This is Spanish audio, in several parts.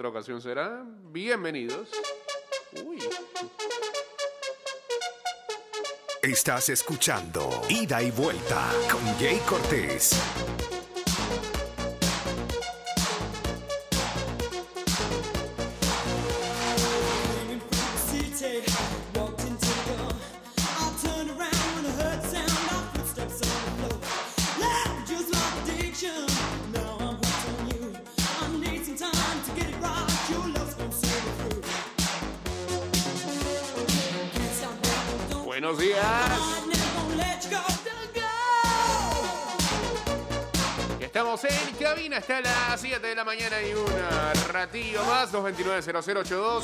otra ocasión será. Bienvenidos. Uy. Estás escuchando Ida y Vuelta con Jay Cortés. Las 7 de la mañana y un ratillo más. 229-0082.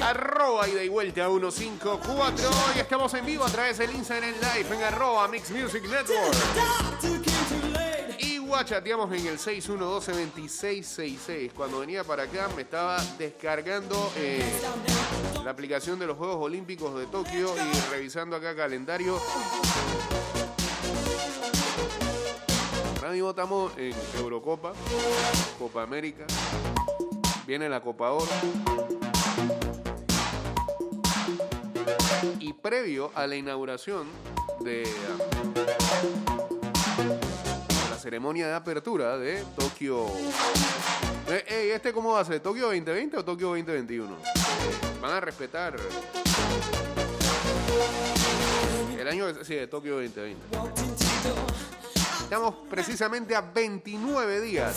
Arroba ida y vuelta 154. Y estamos en vivo a través del Instagram Live en arroba Mix Music Network. Y guachateamos en el 6112-2666. Cuando venía para acá me estaba descargando eh, la aplicación de los Juegos Olímpicos de Tokio y revisando acá calendario. Mismo estamos en Eurocopa, Copa América, viene la Copa Oro. Y previo a la inauguración de la ceremonia de apertura de Tokio. Eh, ey, ¿Este cómo va a ser? ¿Tokio 2020 o Tokio 2021? Van a respetar el año sí, de Tokio 2020. Estamos precisamente a 29 días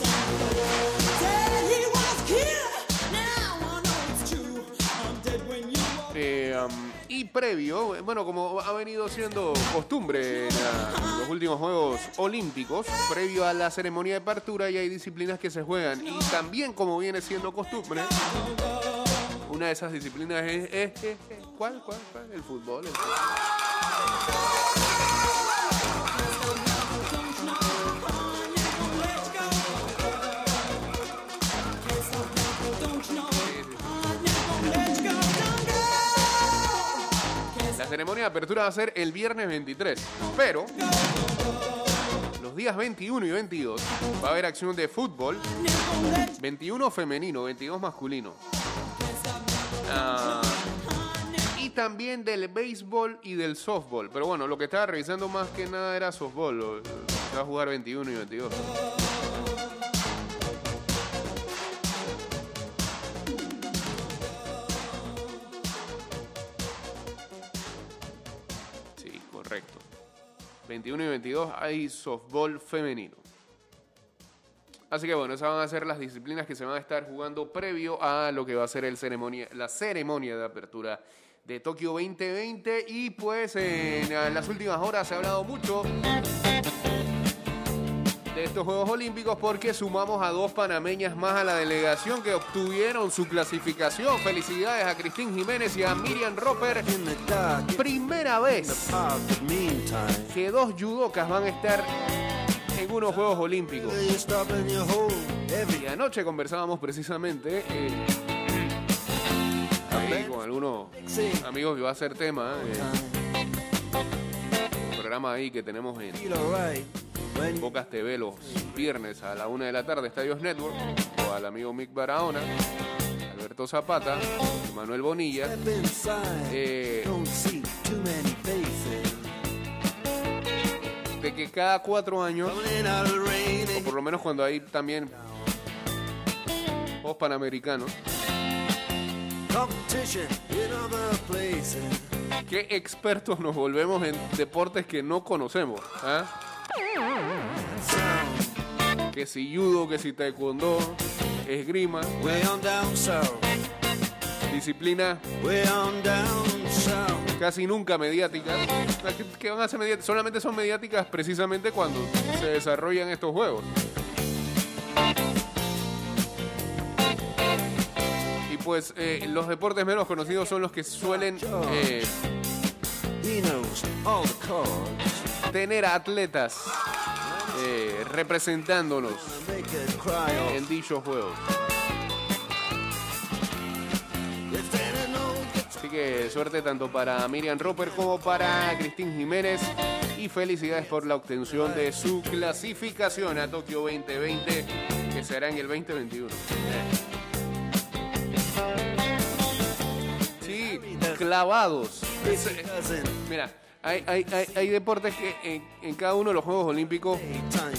Eh, um, y previo, bueno, como ha venido siendo costumbre en los últimos Juegos Olímpicos, previo a la ceremonia de apertura y hay disciplinas que se juegan. Y también como viene siendo costumbre, una de esas disciplinas es- es- ¿Cuál? ¿Cuál? ¿Cuál? El fútbol. el fútbol. Ceremonia de apertura va a ser el viernes 23, pero los días 21 y 22 va a haber acción de fútbol, 21 femenino, 22 masculino. Ah, y también del béisbol y del softball. Pero bueno, lo que estaba revisando más que nada era softball. Se va a jugar 21 y 22. 21 y 22 hay softball femenino. Así que bueno, esas van a ser las disciplinas que se van a estar jugando previo a lo que va a ser el ceremonia, la ceremonia de apertura de Tokio 2020. Y pues en las últimas horas se ha hablado mucho de estos Juegos Olímpicos porque sumamos a dos panameñas más a la delegación que obtuvieron su clasificación. Felicidades a Cristín Jiménez y a Miriam Roper. Primera vez que dos judocas van a estar en unos Juegos Olímpicos. Y anoche conversábamos precisamente eh, ahí con algunos amigos que va a ser tema. eh, programa ahí que tenemos en Bocas TV los viernes a la una de la tarde, Estadios Network, o al amigo Mick Barahona, Alberto Zapata, Manuel Bonilla. Eh, de que cada cuatro años, o por lo menos cuando hay también Juegos Panamericanos, qué expertos nos volvemos en deportes que no conocemos. ¿ah? Que si judo, que si taekwondo, esgrima, disciplina. Casi nunca mediáticas, que van a ser mediáticas, solamente son mediáticas precisamente cuando se desarrollan estos juegos. Y pues eh, los deportes menos conocidos son los que suelen eh, tener atletas eh, representándonos en dichos juegos. Así que suerte tanto para Miriam Roper como para Cristín Jiménez y felicidades por la obtención de su clasificación a Tokio 2020 que será en el 2021. Sí, clavados. Mira, hay, hay, hay, hay deportes que en, cada uno de los Juegos Olímpicos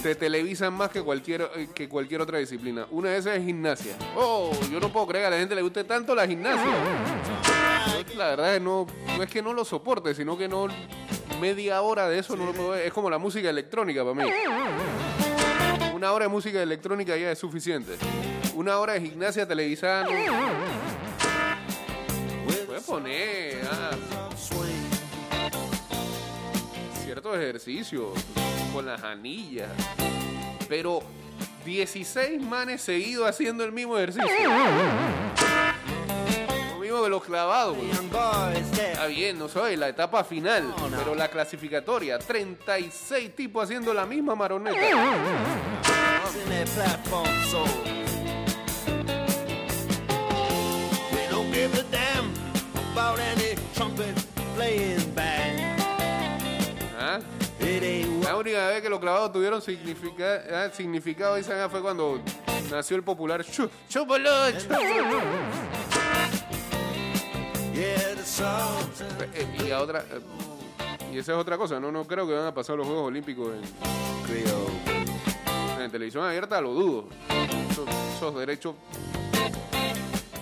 te televisan más que cualquier, eh, que cualquier otra disciplina. Una de esas es gimnasia. Oh, yo no puedo creer que a la gente le guste tanto la gimnasia. la verdad es no, no es que no lo soporte, sino que no media hora de eso no lo puedo ver. Es como la música electrónica para mí. Una hora de música electrónica ya es suficiente. Una hora de gimnasia televisada no. Puedes poner ah, ciertos ejercicios con las anillas. Pero 16 manes seguidos haciendo el mismo ejercicio. Lo mismo que los clavados. pues. Está bien, no soy la etapa final, pero la clasificatoria. 36 tipos haciendo la misma maroneta. trumpet playing band. La única vez que los clavados tuvieron significa- ah, significado ah, fue cuando nació el popular Eh, Y la otra eh, y esa es otra cosa, no no creo que van a pasar los Juegos Olímpicos en, en televisión abierta, lo dudo. Esos, esos derechos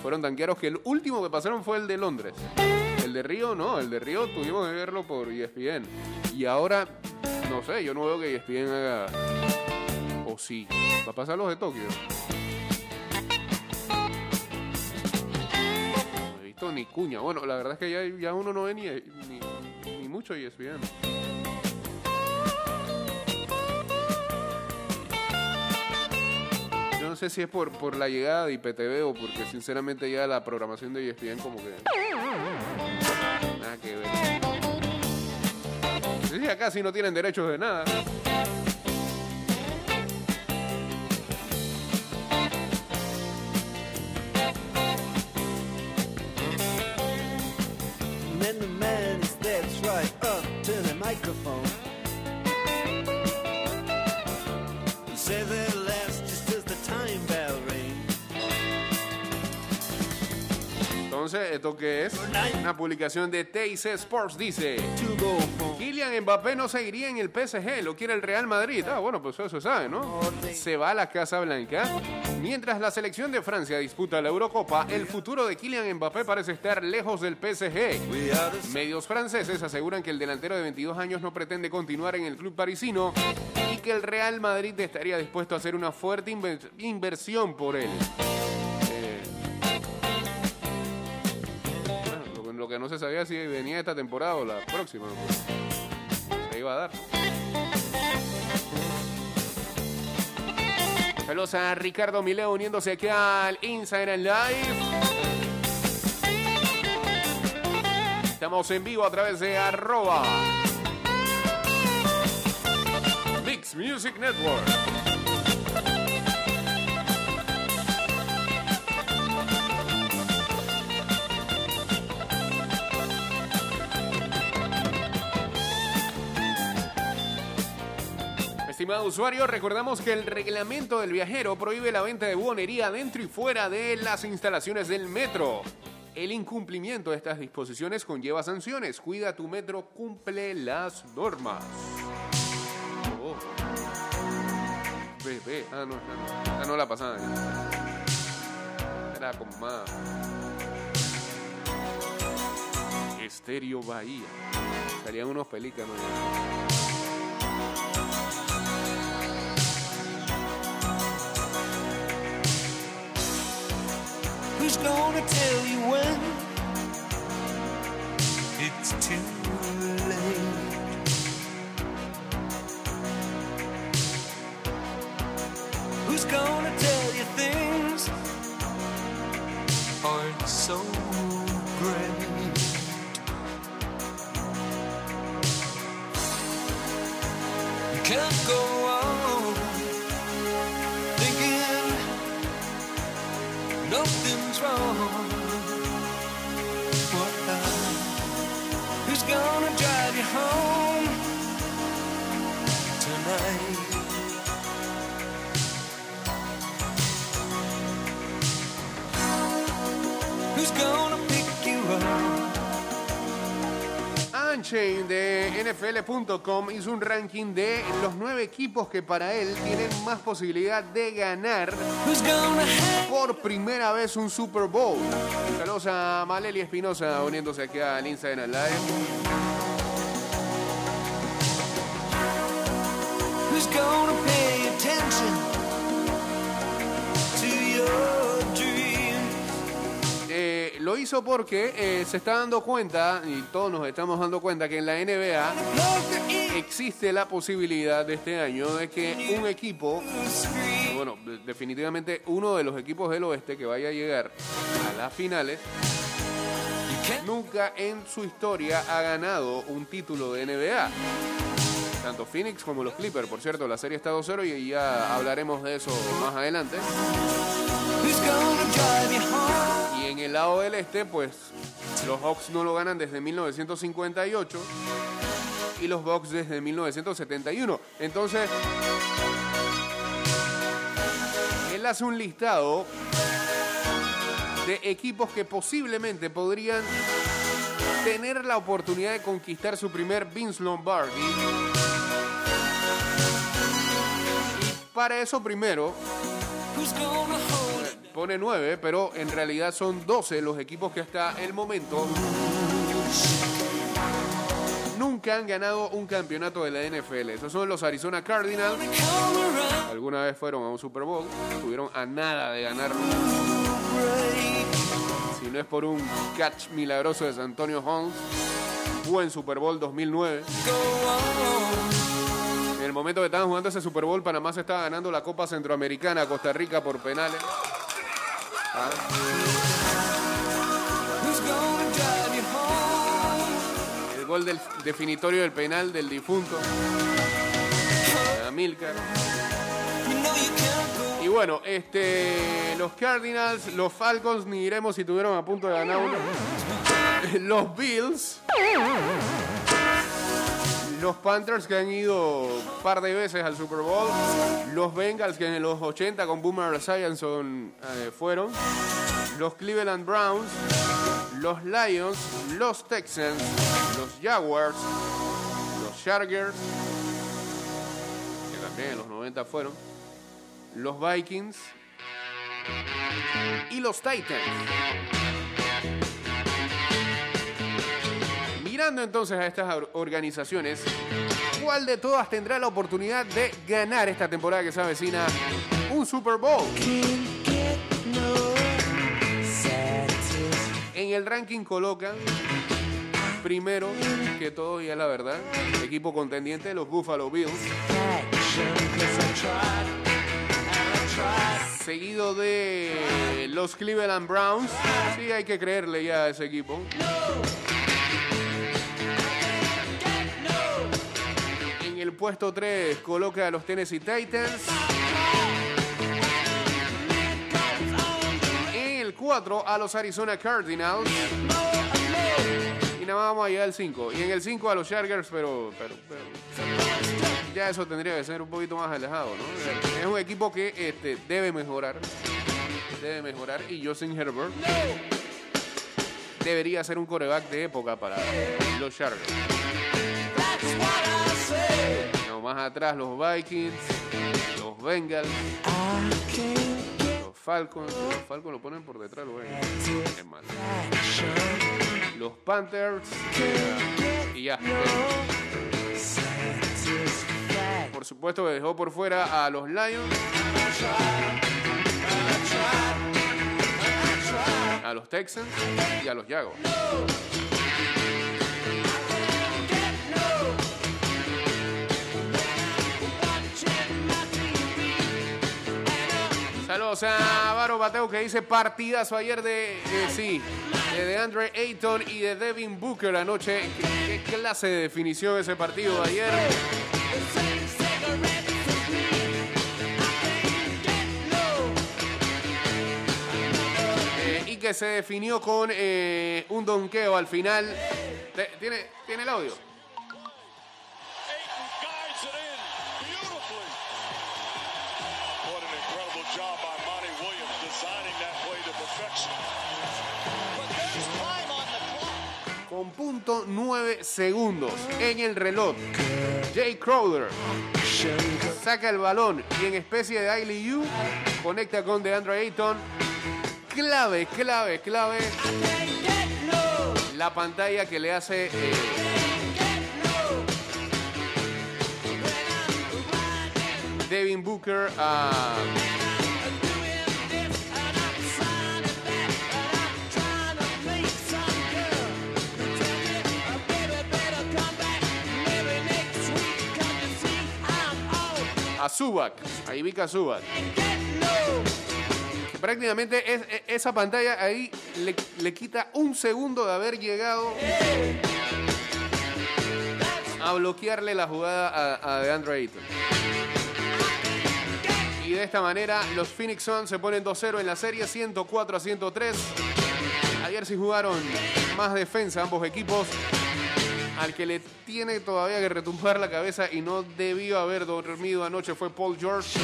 fueron tan caros que el último que pasaron fue el de Londres. El de Río no, el de Río tuvimos que verlo por ESPN. Y ahora, no sé, yo no veo que ESPN haga... O sí, va a pasar los de Tokio. No he visto ni cuña. Bueno, la verdad es que ya, ya uno no ve ni, ni, mucho ESPN. Yo no sé si es por, por la llegada de IPTV o porque sinceramente ya la programación de ESPN como que... Sí, acá sí no tienen derechos de nada. Entonces, ¿esto qué es? Una publicación de TIC Sports dice... Kylian Mbappé no seguiría en el PSG, lo quiere el Real Madrid. Ah, bueno, pues eso se sabe, ¿no? Se va a la Casa Blanca. Mientras la selección de Francia disputa la Eurocopa, el futuro de Kylian Mbappé parece estar lejos del PSG. Medios franceses aseguran que el delantero de 22 años no pretende continuar en el club parisino y que el Real Madrid estaría dispuesto a hacer una fuerte inver- inversión por él. No se sabía si venía esta temporada o la próxima. pues, se iba a dar. Saludos a Ricardo Mileo uniéndose aquí al Instagram Live. Estamos en vivo a través de arroba Mix Music Network. Estimado usuario, recordamos que el reglamento del viajero prohíbe la venta de buonería dentro y fuera de las instalaciones del metro. El incumplimiento de estas disposiciones conlleva sanciones. Cuida tu metro, cumple las normas. Oh. Ve, ve. Ah, no, ah, no. Ah, no la pasada. Era como más. Estéreo Bahía. Salían unos pelícanos. Gonna tell you when? Unchained de NFL.com hizo un ranking de los nueve equipos que para él tienen más posibilidad de ganar por primera vez un Super Bowl. Saludos a Maleli Espinosa uniéndose aquí al Instagram Live. Lo hizo porque eh, se está dando cuenta, y todos nos estamos dando cuenta, que en la NBA existe la posibilidad de este año de que un equipo, bueno, de- definitivamente uno de los equipos del oeste que vaya a llegar a las finales, nunca en su historia ha ganado un título de NBA. Tanto Phoenix como los Clippers, por cierto, la serie está 2-0 y ya hablaremos de eso más adelante. En el lado del este, pues los Hawks no lo ganan desde 1958 y los Bucks desde 1971. Entonces, él hace un listado de equipos que posiblemente podrían tener la oportunidad de conquistar su primer Vince Lombardi. Para eso primero Pone 9, pero en realidad son 12 los equipos que hasta el momento nunca han ganado un campeonato de la NFL. Esos son los Arizona Cardinals. Alguna vez fueron a un Super Bowl, estuvieron a nada de ganarlo. Si no es por un catch milagroso de San Antonio Holmes, buen Super Bowl 2009. Go on. En el momento que estaban jugando ese Super Bowl, Panamá se estaba ganando la Copa Centroamericana a Costa Rica por penales. El gol del definitorio del penal del difunto. Amilcar. Y bueno, este, los Cardinals, los Falcons, ni diremos si tuvieron a punto de ganar uno. Los Bills. Los Panthers que han ido un par de veces al Super Bowl. Los Bengals que en los 80 con Boomer Esiason eh, fueron. Los Cleveland Browns. Los Lions. Los Texans. Los Jaguars. Los Chargers. Que también en los 90 fueron. Los Vikings. Y los Titans. Mirando entonces a estas or- organizaciones, ¿cuál de todas tendrá la oportunidad de ganar esta temporada que se avecina un Super Bowl? En el ranking colocan primero que todo y es la verdad, equipo contendiente los Buffalo Bills, seguido de los Cleveland Browns. Sí, hay que creerle ya a ese equipo. Puesto 3 coloca a los Tennessee Titans. En el 4 a los Arizona Cardinals. Y nada más vamos allá al 5. Y en el 5 a los Chargers, pero, pero, pero ya eso tendría que ser un poquito más alejado, ¿no? Es un equipo que este, debe mejorar. Debe mejorar. Y Justin Herbert debería ser un coreback de época para los Chargers. Más atrás los Vikings, los Bengals, los Falcons. Los Falcons lo ponen por detrás, los Bengals. Los Panthers. Y ya. Por supuesto dejó por fuera a los Lions. A los Texans y a los Jaguars. Saludos a Varo Bateo que dice partidazo ayer de, eh, sí, de DeAndre Ayton y de Devin Booker anoche. ¿Qué, qué clase de definición ese partido de ayer? Eh, y que se definió con eh, un donqueo al final. ¿Tiene, ¿Tiene el audio? 1.9 segundos en el reloj. Jay Crowder saca el balón y en especie de ILU conecta con DeAndre Ayton. Clave, clave, clave. La pantalla que le hace... eh, Devin Booker a a Zubac, a Zubac. Prácticamente e- esa pantalla ahí le, le quita un segundo de haber llegado a bloquearle la jugada a, a DeAndre. Y de esta manera los Phoenix Suns se ponen 2-0 en la serie, 104 a 103. Ayer sí jugaron más defensa ambos equipos. Al que le tiene todavía que retumbar la cabeza y no debió haber dormido anoche fue Paul George,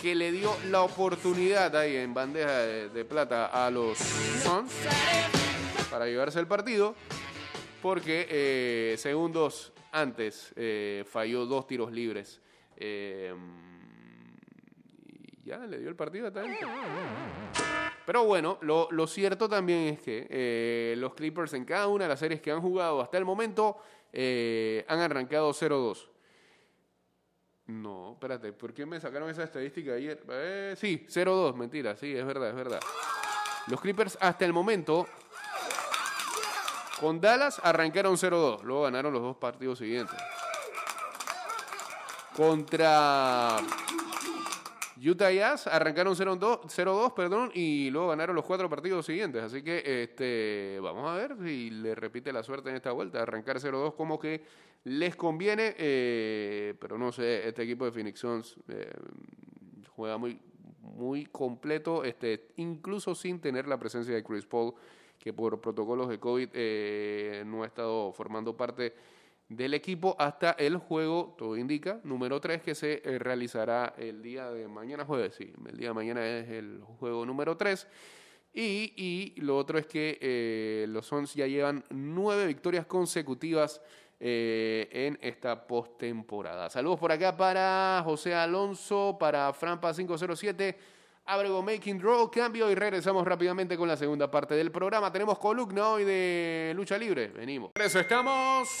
que le dio la oportunidad ahí en bandeja de, plata a los Suns para llevarse el partido, porque eh, segundos antes eh, falló dos tiros libres. Eh, ya le dio el partido a Talento. Pero bueno, lo, lo cierto también es que eh, los Clippers en cada una de las series que han jugado hasta el momento eh, han arrancado 0-2. No, espérate, ¿por qué me sacaron esa estadística ayer? Eh, sí, 0-2, mentira, sí, es verdad, es verdad. Los Clippers hasta el momento con Dallas arrancaron 0-2, luego ganaron los dos partidos siguientes. Contra Utah Jazz arrancaron 0-2, 0-2, perdón, y luego ganaron los cuatro partidos siguientes. Así que este, vamos a ver si le repite la suerte en esta vuelta. Arrancar 0-2 como que les conviene, eh, pero no sé, este equipo de Phoenix Suns eh, juega muy, muy completo, este, incluso sin tener la presencia de Chris Paul, que por protocolos de COVID eh, no ha estado formando parte del equipo hasta el juego, todo indica, número 3, que se eh, realizará el día de mañana jueves. Sí, el día de mañana es el juego número 3. Y, y lo otro es que eh, los Suns ya llevan nueve victorias consecutivas eh, en esta postemporada. Saludos por acá para José Alonso, para Frampa 507. Abrego Making Draw, cambio y regresamos rápidamente con la segunda parte del programa. Tenemos columna hoy de lucha libre. Venimos. Eso estamos.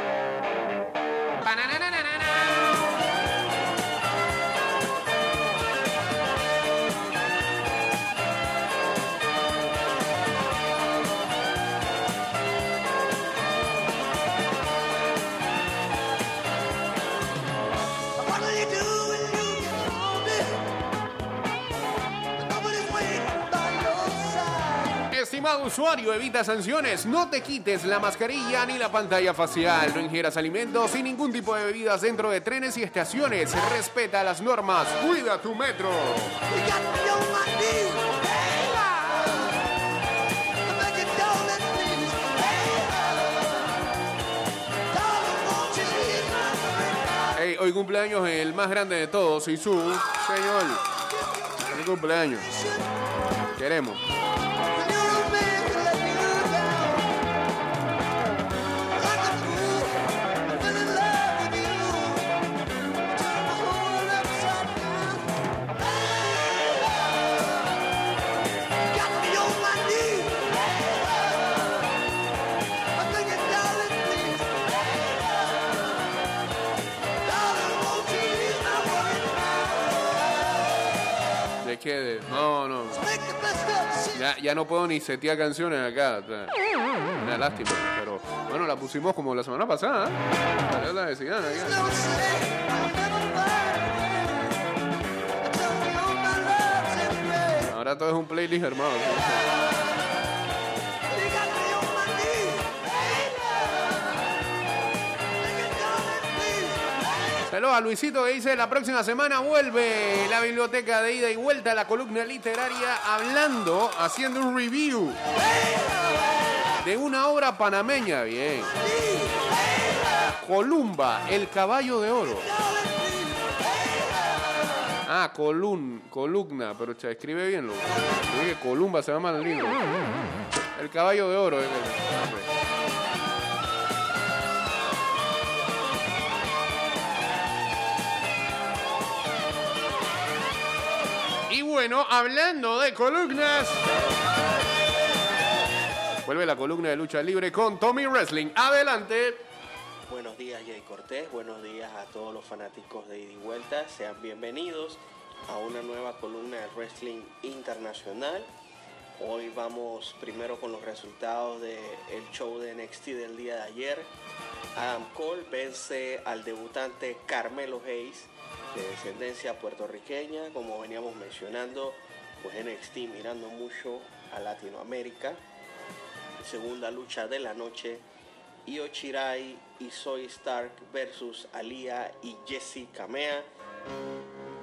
Usuario, evita sanciones. No te quites la mascarilla ni la pantalla facial. No ingieras alimentos y ningún tipo de bebidas dentro de trenes y estaciones. Respeta las normas. Cuida tu metro. Hey, hoy cumpleaños el más grande de todos, y su señor. Feliz cumpleaños. Queremos. Ya, ya no puedo ni setear canciones acá. o Una lástima. Pero bueno, la pusimos como la semana pasada. ¿eh? Ahora todo es un playlist hermano. A Luisito que dice, la próxima semana vuelve la biblioteca de ida y vuelta, la columna literaria, hablando, haciendo un review de una obra panameña. Bien. Columba, el caballo de oro. Ah, colun, columna, pero se escribe bien. Lo, dije Columba, se llama el libro. El caballo de oro. es bueno, hablando de columnas. Vuelve la columna de lucha libre con Tommy Wrestling. Adelante. Buenos días, Jay Cortés. Buenos días a todos los fanáticos de ida y vuelta. Sean bienvenidos a una nueva columna de Wrestling Internacional. Hoy vamos primero con los resultados del show de NXT del día de ayer. Adam Cole vence al debutante Carmelo Hayes de descendencia puertorriqueña. Como veníamos mencionando, pues NXT mirando mucho a Latinoamérica. Segunda lucha de la noche. Io Shirai y Soy Stark versus Alia y Jessie Kamea.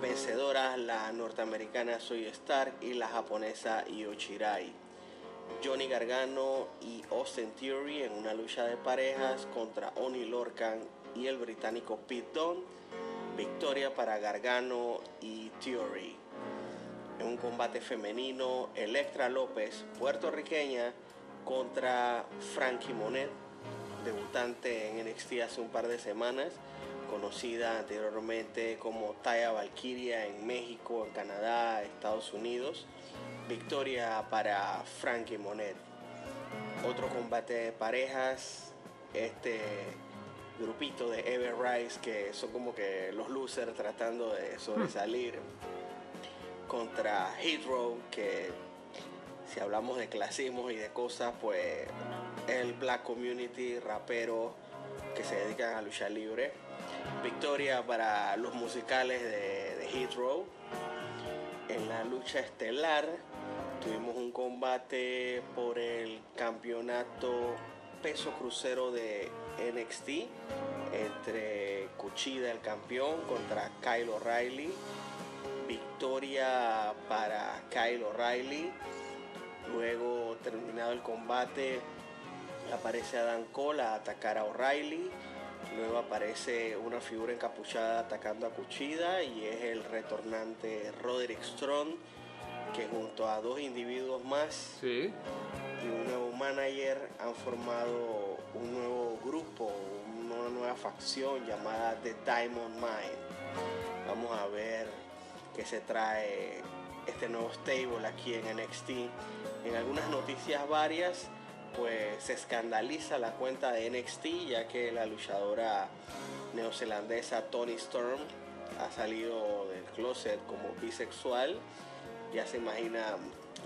Vencedoras la norteamericana Soy Stark y la japonesa Io Shirai. Johnny Gargano y Austin Theory en una lucha de parejas contra Oni Lorcan y el británico Pete Dunne. Victoria para Gargano y Theory. En un combate femenino, Electra López, puertorriqueña, contra Frankie Monet, debutante en NXT hace un par de semanas, conocida anteriormente como Taya Valkyria en México, en Canadá, Estados Unidos. Victoria para Frankie Monet. Otro combate de parejas, este grupito de Ever Rise que son como que los losers tratando de sobresalir contra Hydro que si hablamos de clasismos y de cosas pues el black community rapero que se dedican a luchar libre. Victoria para los musicales de, de Hit Row. En la lucha estelar tuvimos un combate por el campeonato peso crucero de NXT entre Kuchida el campeón contra Kyle O'Reilly. Victoria para Kyle O'Reilly. Luego terminado el combate aparece Adam Cole a atacar a O'Reilly. Luego aparece una figura encapuchada atacando a Kuchida y es el retornante Roderick Strong que junto a dos individuos más Sí. y un nuevo manager han formado un nuevo grupo, una nueva facción llamada The Diamond Mine. Vamos a ver qué se trae este nuevo stable aquí en NXT. En algunas noticias varias, pues se escandaliza la cuenta de NXT ya que la luchadora neozelandesa Tony Storm ha salido del closet como bisexual. Ya se imagina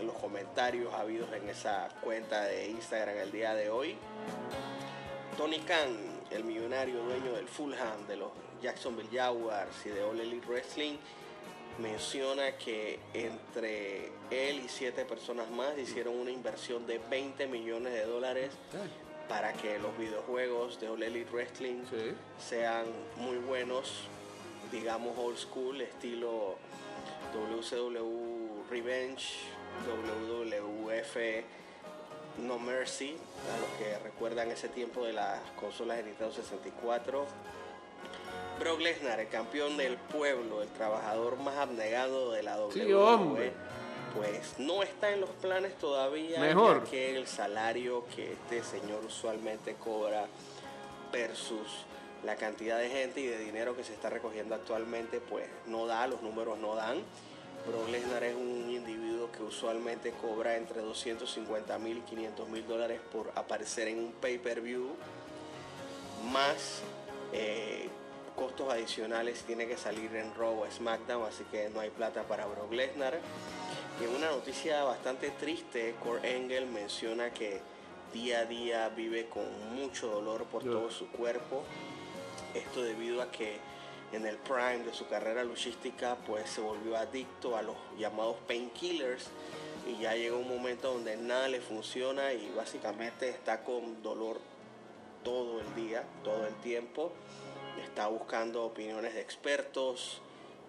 los comentarios habidos en esa cuenta de Instagram el día de hoy. Tony Khan, el millonario dueño del Fulham, de los Jacksonville Jaguars y de All Elite Wrestling, menciona que entre él y siete personas más hicieron una inversión de 20 millones de dólares para que los videojuegos de All Elite Wrestling Sí. sean muy buenos, digamos old school, estilo WCW Revenge, WWF No Mercy, a los que recuerdan ese tiempo de las consolas de Nintendo 64. Brock Lesnar, el campeón del pueblo, el trabajador más abnegado de la WWE, Sí, hombre. pues no está en los planes todavía, Mejor. que el salario que este señor usualmente cobra versus la cantidad de gente y de dinero que se está recogiendo actualmente, pues no da, los números no dan. Brock Lesnar es un individuo que usualmente cobra entre 250 mil y 500 mil dólares por aparecer en un pay-per-view, más eh, costos adicionales tiene que salir en Raw o SmackDown, así que no hay plata para Brock Lesnar. Y en una noticia bastante triste, Kurt Angle menciona que día a día vive con mucho dolor por todo su cuerpo. Esto debido a que en el prime de su carrera luchística pues se volvió adicto a los llamados painkillers y ya llegó un momento donde nada le funciona y básicamente está con dolor todo el día, todo el tiempo. Está buscando opiniones de expertos,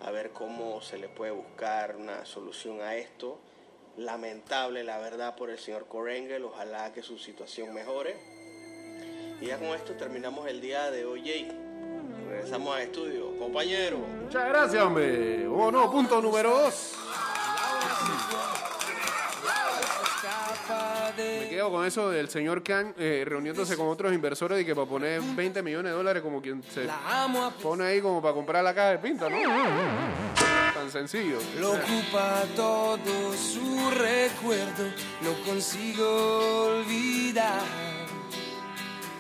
a ver cómo se le puede buscar una solución a esto. Lamentable, la verdad, por el señor Corengel. Ojalá que su situación mejore. Y ya con esto terminamos el día de hoy. Jake. Regresamos al estudio. Compañero, Muchas gracias, hombre. Oh, no, punto número dos. Me quedo con eso del señor Khan eh, reuniéndose con otros inversores y que para poner 20 millones de dólares como quien se pone ahí como para comprar la caja de pinta, ¿no? Tan sencillo. Lo ocupa todo su recuerdo, no consigo olvidar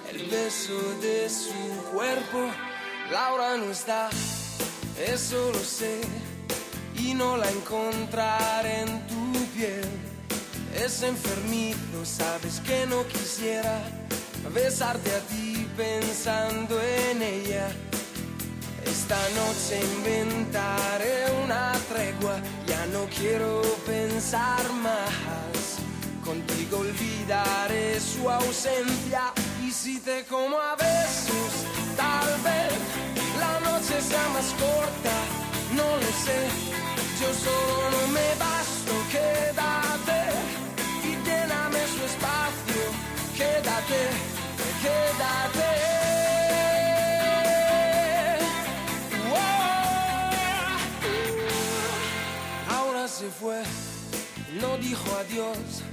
el beso de su cuerpo. Laura no está, eso lo sé, y no la encontraré en tu piel. Es enfermizo, sabes que no quisiera besarte a ti pensando en ella. Esta noche inventaré una tregua, ya no quiero pensar más. Contigo olvidaré su ausencia y si te como a besos, tal vez la noche sea más corta, no lo sé. Yo solo me basto, quédate y lléname su espacio, quédate, quédate. Ahora se fue, no dijo adiós,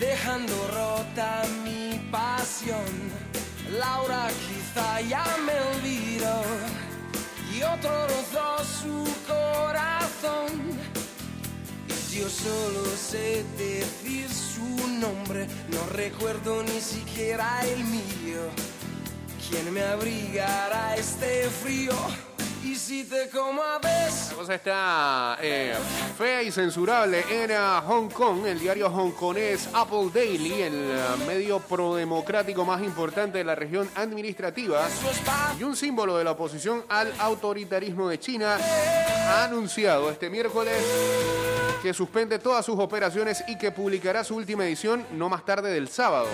dejando rota mi pasión. Laura quizá ya me olvidó y otro rozó su corazón. Y yo solo sé decir su nombre, no recuerdo ni siquiera el mío. ¿Quién me abrigará este frío? Y como a besos. La cosa está eh, fea y censurable en eh, Hong Kong. El diario hongkonés Apple Daily, el eh, medio prodemocrático más importante de la región administrativa y un símbolo de la oposición al autoritarismo de China, ha anunciado este miércoles que suspende todas sus operaciones y que publicará su última edición no más tarde del sábado,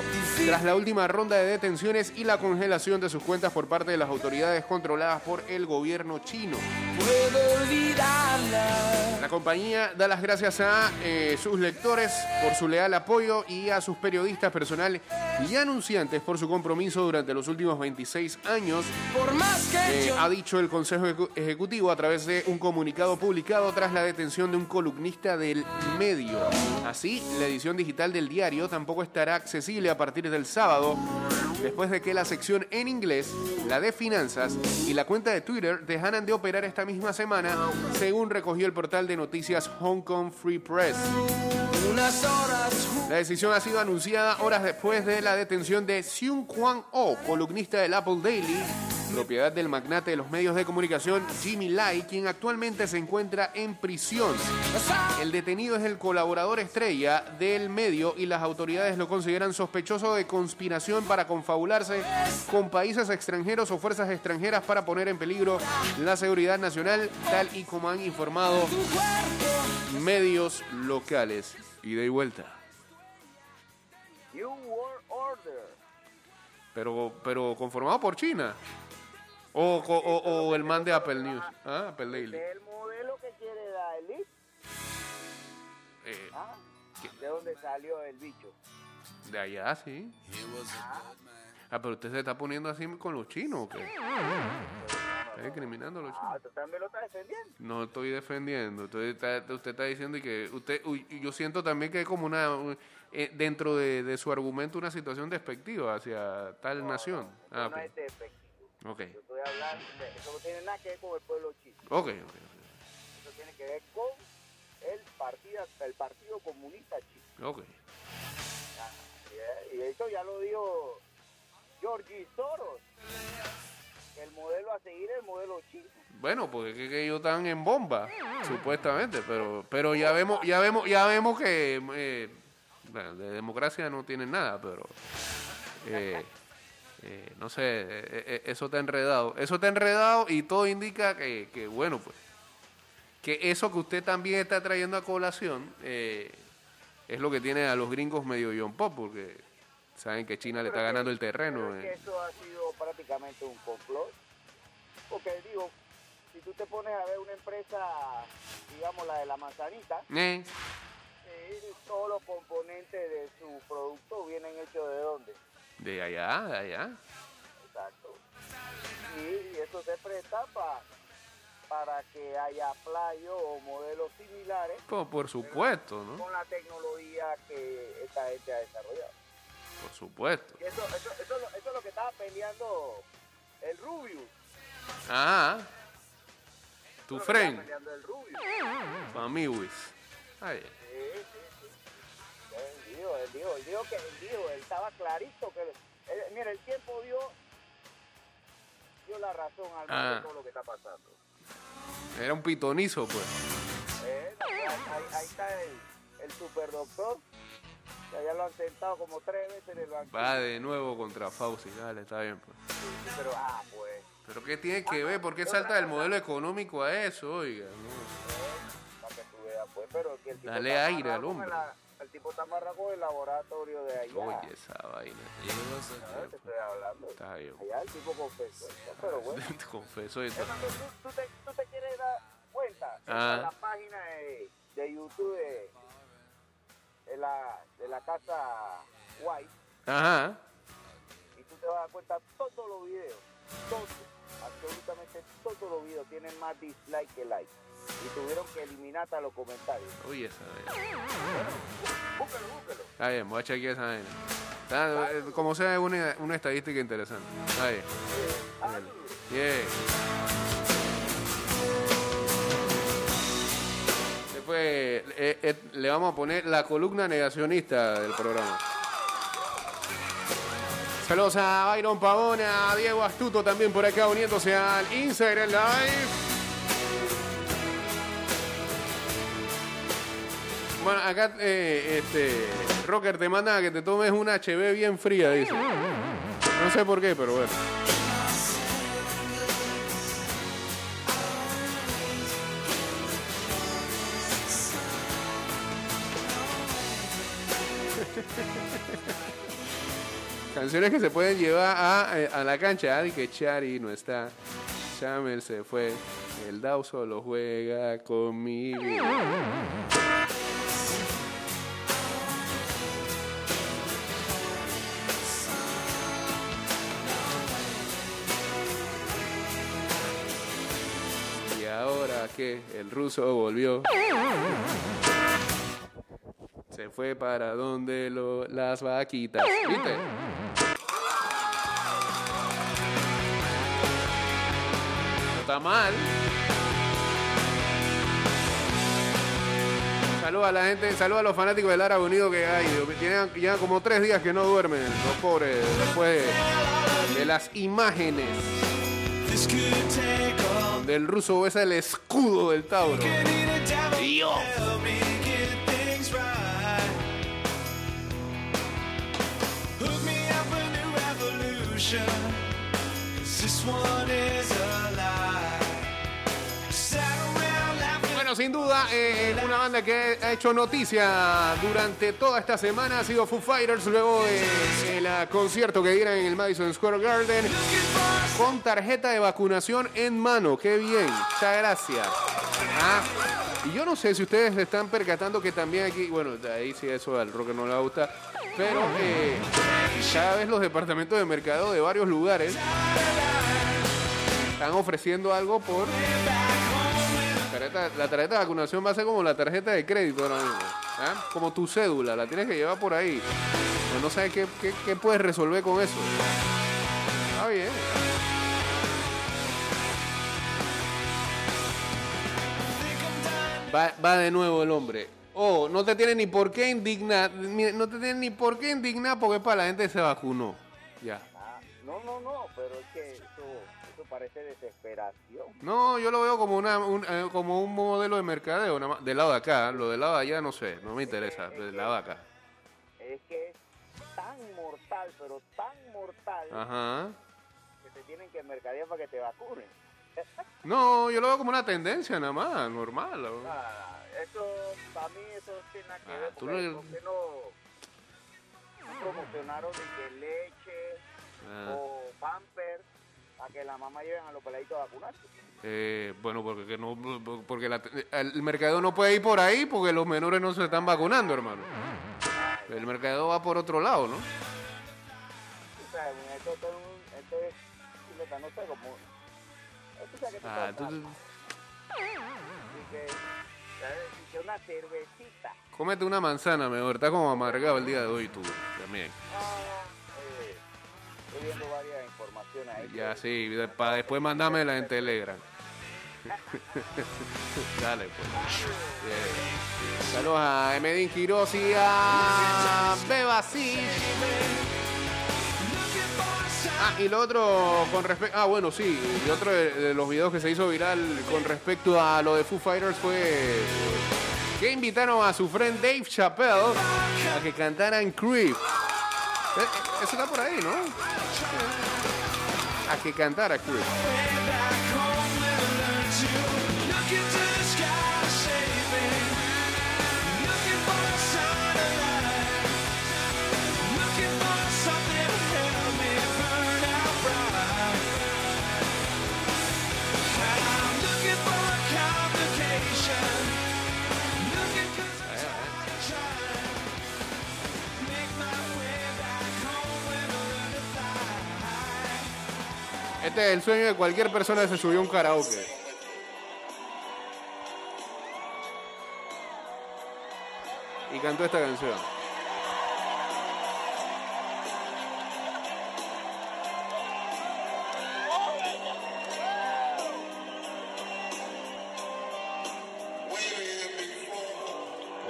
tras la última ronda de detenciones y la congelación de sus cuentas por parte de las autoridades controladas por el gobierno chino. La compañía da las gracias a eh, sus lectores por su leal apoyo y a sus periodistas personales y anunciantes por su compromiso durante los últimos 26 años, Por más que eh, ha dicho el Consejo Ejecu- Ejecutivo a través de un comunicado publicado tras la detención de un columnista del medio. Así, la edición digital del diario tampoco estará accesible a partir del sábado, después de que la sección en inglés, la de finanzas y la cuenta de Twitter dejaran de operar esta misma semana, según recogió el portal de noticias Hong Kong Free Press. La decisión ha sido anunciada horas después de la detención de Seung Kwan Oh, columnista del Apple Daily, propiedad del magnate de los medios de comunicación Jimmy Lai, quien actualmente se encuentra en prisión. El detenido es el colaborador estrella del medio y las autoridades lo consideran sospechoso de conspiración para confabularse con países extranjeros o fuerzas extranjeras para poner en peligro la seguridad nacional, tal y como han informado medios locales. Ida y vuelta. World Order. Pero, pero conformado por China. O, o- o- o el man de Apple News. Ah, Apple Daily. El modelo que quiere Elite. Eh, ¿ah? ¿De dónde salió el bicho? de allá, sí. Ah, pero usted se está poniendo así con los chinos, ¿o qué? Está discriminando a los Ah, chinos. ¿tú también lo estás defendiendo? No estoy defendiendo. Usted está, usted está diciendo que usted, uy, yo siento también que hay como una, un- eh, dentro de, de su argumento, una situación despectiva hacia tal nación. Ah, no ok. es. Ok, Yo estoy hablando, de- eso no tiene nada que ver con el pueblo chino. ok, ok. ok. Eso tiene que ver con el partido, el partido comunista chino. ok. Y, y eso ya lo dijo Georgie Soros. El modelo a seguir es el modelo chino. Bueno, porque es que, que ellos están en bomba, supuestamente, pero pero ya vemos ya vemos ya vemos que eh, bueno, de democracia no tienen nada, pero eh, eh, no sé, eh, eh, eso está enredado, eso está enredado y todo indica que, que, bueno pues que eso que usted también está trayendo a colación eh, es lo que tiene a los gringos medio John Pop, porque saben que China le está ganando el terreno. Eh. eso ha sido prácticamente un complot. Porque digo, si tú te pones a ver una empresa, digamos la de la manzanita, Eh, eh, todos los componentes de su producto vienen hechos de dónde. De allá, de allá. Exacto. y, y eso se presta pa- para que haya playos o modelos similares Pues, por supuesto, ¿no? con la tecnología que esta gente ha desarrollado. Por supuesto. Y eso, eso, eso, es lo- eso es lo que estaba peleando el Rubius. Ah, tu friend, peleando el Rubius. Wiz. Dijo, él dijo, él dijo que él dijo, él estaba clarito que él- mira, el tiempo dio dio la razón al Ah. de todo lo que está pasando. Era un pitonizo, pues. Eh, ahí, ahí- está el, el superdoctor. que Ya lo han sentado como tres veces en el banco. Va de nuevo contra Fauci. Dale, está bien, pues. Pero, ah, pues, Pero ¿qué tiene que ver? ¿Por qué salta del modelo económico a eso, oiga? No. para que tú veas, pues, pero que el tipo Dale aire al hombre. la- el tipo está amarrado el laboratorio de allá. Oye, esa vaina. Ah, te estoy hablando. Está bien. Allá el tipo confesó. Pero bueno. Te confieso eso. ¿tú, tú te, tú te quieres dar cuenta Ah. la página de, de YouTube de, de la, de la casa White Ajá. y tú te vas a dar cuenta todos los videos, todos, absolutamente todos los videos tienen más dislike que like y tuvieron que eliminar hasta los comentarios. Oye, esa vaina. Búsquelo, búsquelo. Está bien, voy a chequear esa vaina. Está, eh, como sea, es una, una estadística interesante. Está bien. Ah, Yeah. Después eh, eh, le vamos a poner la columna negacionista del programa. Saludos a Byron Pavona, a Diego Astuto también por acá uniéndose al Instagram Live. Bueno, acá eh, este Rocker te manda a que te tomes una HB bien fría, dice. No sé por qué, pero bueno. Canciones que se pueden llevar a, eh, a la cancha. Di que Chari no está. Chamel se fue. El Dao solo juega con el ruso volvió. Se fue para donde lo, las vaquitas. No está mal. Saludos a la gente, saludos a los fanáticos del Árabe Unido que hay. Tienen ya como tres días que no duermen, los pobres, después de, de las imágenes donde el ruso besa el escudo del Tauro. Dios. Sin duda, eh, una banda que ha hecho noticia durante toda esta semana ha sido Foo Fighters, luego del concierto que dieron en el Madison Square Garden, con tarjeta de vacunación en mano. ¡Qué bien! Muchas gracias. Ah, y yo no sé si ustedes se están percatando que también aquí, bueno, de ahí sí eso al rock no le gusta, pero eh, cada vez los departamentos de mercado de varios lugares están ofreciendo algo por la tarjeta de vacunación va a ser como la tarjeta de crédito ahora mismo. ¿ah? Como tu cédula, la tienes que llevar por ahí. Pero no sabes qué, puedes resolver con eso. Está bien. Va, va de nuevo el hombre. Oh, no te tiene ni por qué indignar. No te tiene ni por qué indignar porque para la gente se vacunó. Ya. Ah, no, no, no, pero es que parece desesperación. No, yo lo veo como una un, eh, como un modelo de mercadeo, nada más, del lado de acá, lo del lado de allá no sé, no me interesa, del lado de acá. Es que es tan mortal, pero tan mortal, Ajá. que te tienen que mercadear para que te vacunen. No, yo lo veo como una tendencia nada más, normal. Ah, eso, para mí, eso tiene nada que Ah, ver. tú Porque, no- ¿por qué no, no promocionaron de que leche Ah, o pampers para que la mamá lleven a los peladitos a vacunarse? eh, bueno, porque que no, porque la- el mercadeo no puede ir por ahí porque los menores no se están vacunando, hermano. El mercadeo va por otro lado, ¿no? O sea, esto, esto es un- esto es completa, no sé, como... Tú sabes que Ah, tú, y que, ¿sabes? Y que una cervecita. cómete una manzana mejor. Está como amargado el día de hoy tú también. Ah, estoy viendo varias informaciones ahí. Ya, sí. Para después mandármela en Telegram. Dale, pues. Saludos a Emedín Quiroz y a Bebasí. Ah, y lo otro con respecto. Ah, bueno, sí. Y otro de, de los videos que se hizo viral con respecto a lo de Foo Fighters fue que invitaron a su friend Dave Chappelle a que cantaran Creep. Eh, eh, Eso está por ahí, ¿no? A que cantara Creep. Este es el sueño de cualquier persona que se subió a un karaoke. Y cantó esta canción.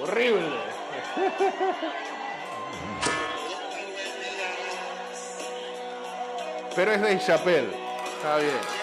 Horrible. Pero es de Chappelle. Está bien.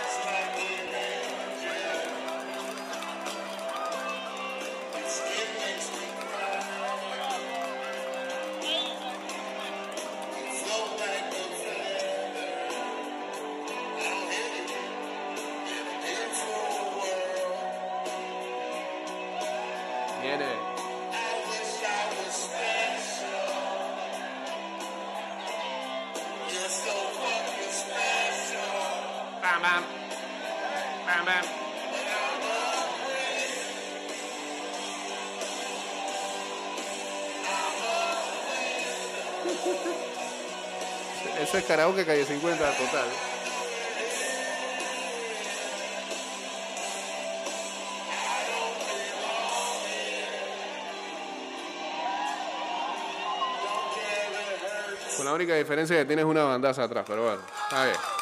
Karaoke calle 50 total. Con la única diferencia que tienes una bandaza atrás, pero bueno. A ver.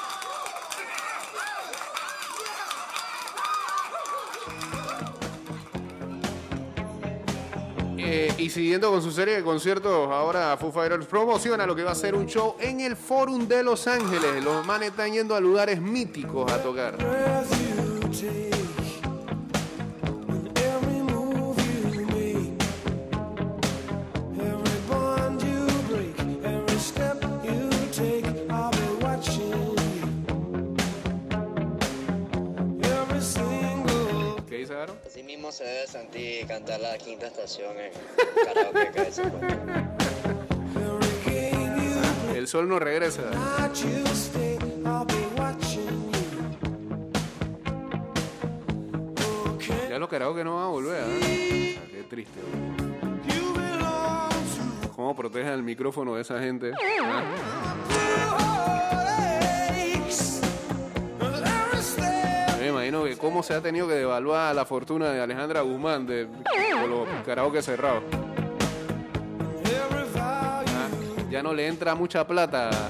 Y siguiendo con su serie de conciertos, ahora Foo Fighters promociona lo que va a ser un show en el Forum de Los Ángeles. Los manes están yendo a lugares míticos a tocar. Cantar la quinta estación en karaoke El sol no regresa. Ya los karaoke no van a volver. ¿eh? Qué triste. ¿Cómo protegen el micrófono de esa gente? ¿Ah? Imagino que cómo se ha tenido que devaluar la fortuna de Alejandra Guzmán de, con los karaoke cerrados. ¿ah? Ya no le entra mucha plata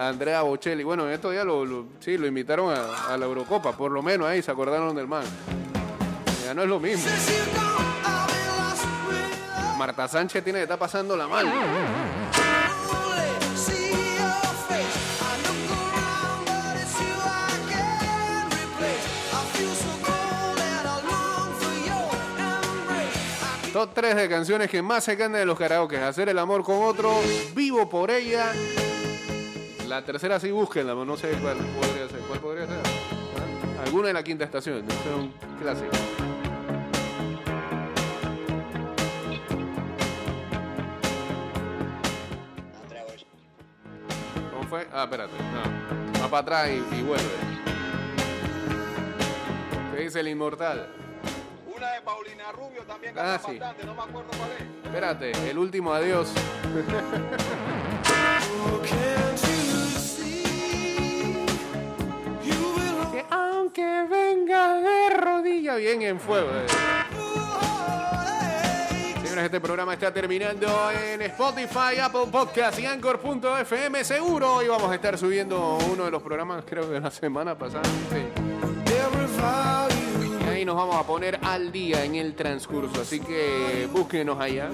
Andrea Bocelli. Bueno, en estos días lo, lo- sí, lo invitaron a, la Eurocopa, por lo menos ahí se acordaron del man. Ya no es lo mismo. Marta Sánchez tiene que estar pasando la mano. Top 3 de canciones que más se cantan de los karaoke. Hacer el amor con otro, vivo por ella. La tercera sí búsquenla, no sé cuál podría ser. ¿Cuál podría ser? ¿Ah? Alguna de la quinta estación. Ese es un clásico. ¿Cómo fue? Ah, espérate. No. Va para atrás y, y vuelve. ¿Qué dice el inmortal? Paulina Rubio también Ah, sí. bastante, no me acuerdo cuál es. Espérate, el último adiós. Que aunque venga de rodilla bien en fuego. Señores, este programa está terminando en Spotify, Apple Podcast y Anchor.fm. Seguro hoy vamos a estar subiendo uno de los programas, creo que de la semana pasada. sí. Ahí nos vamos a poner al día en el transcurso. Así que búsquenos allá.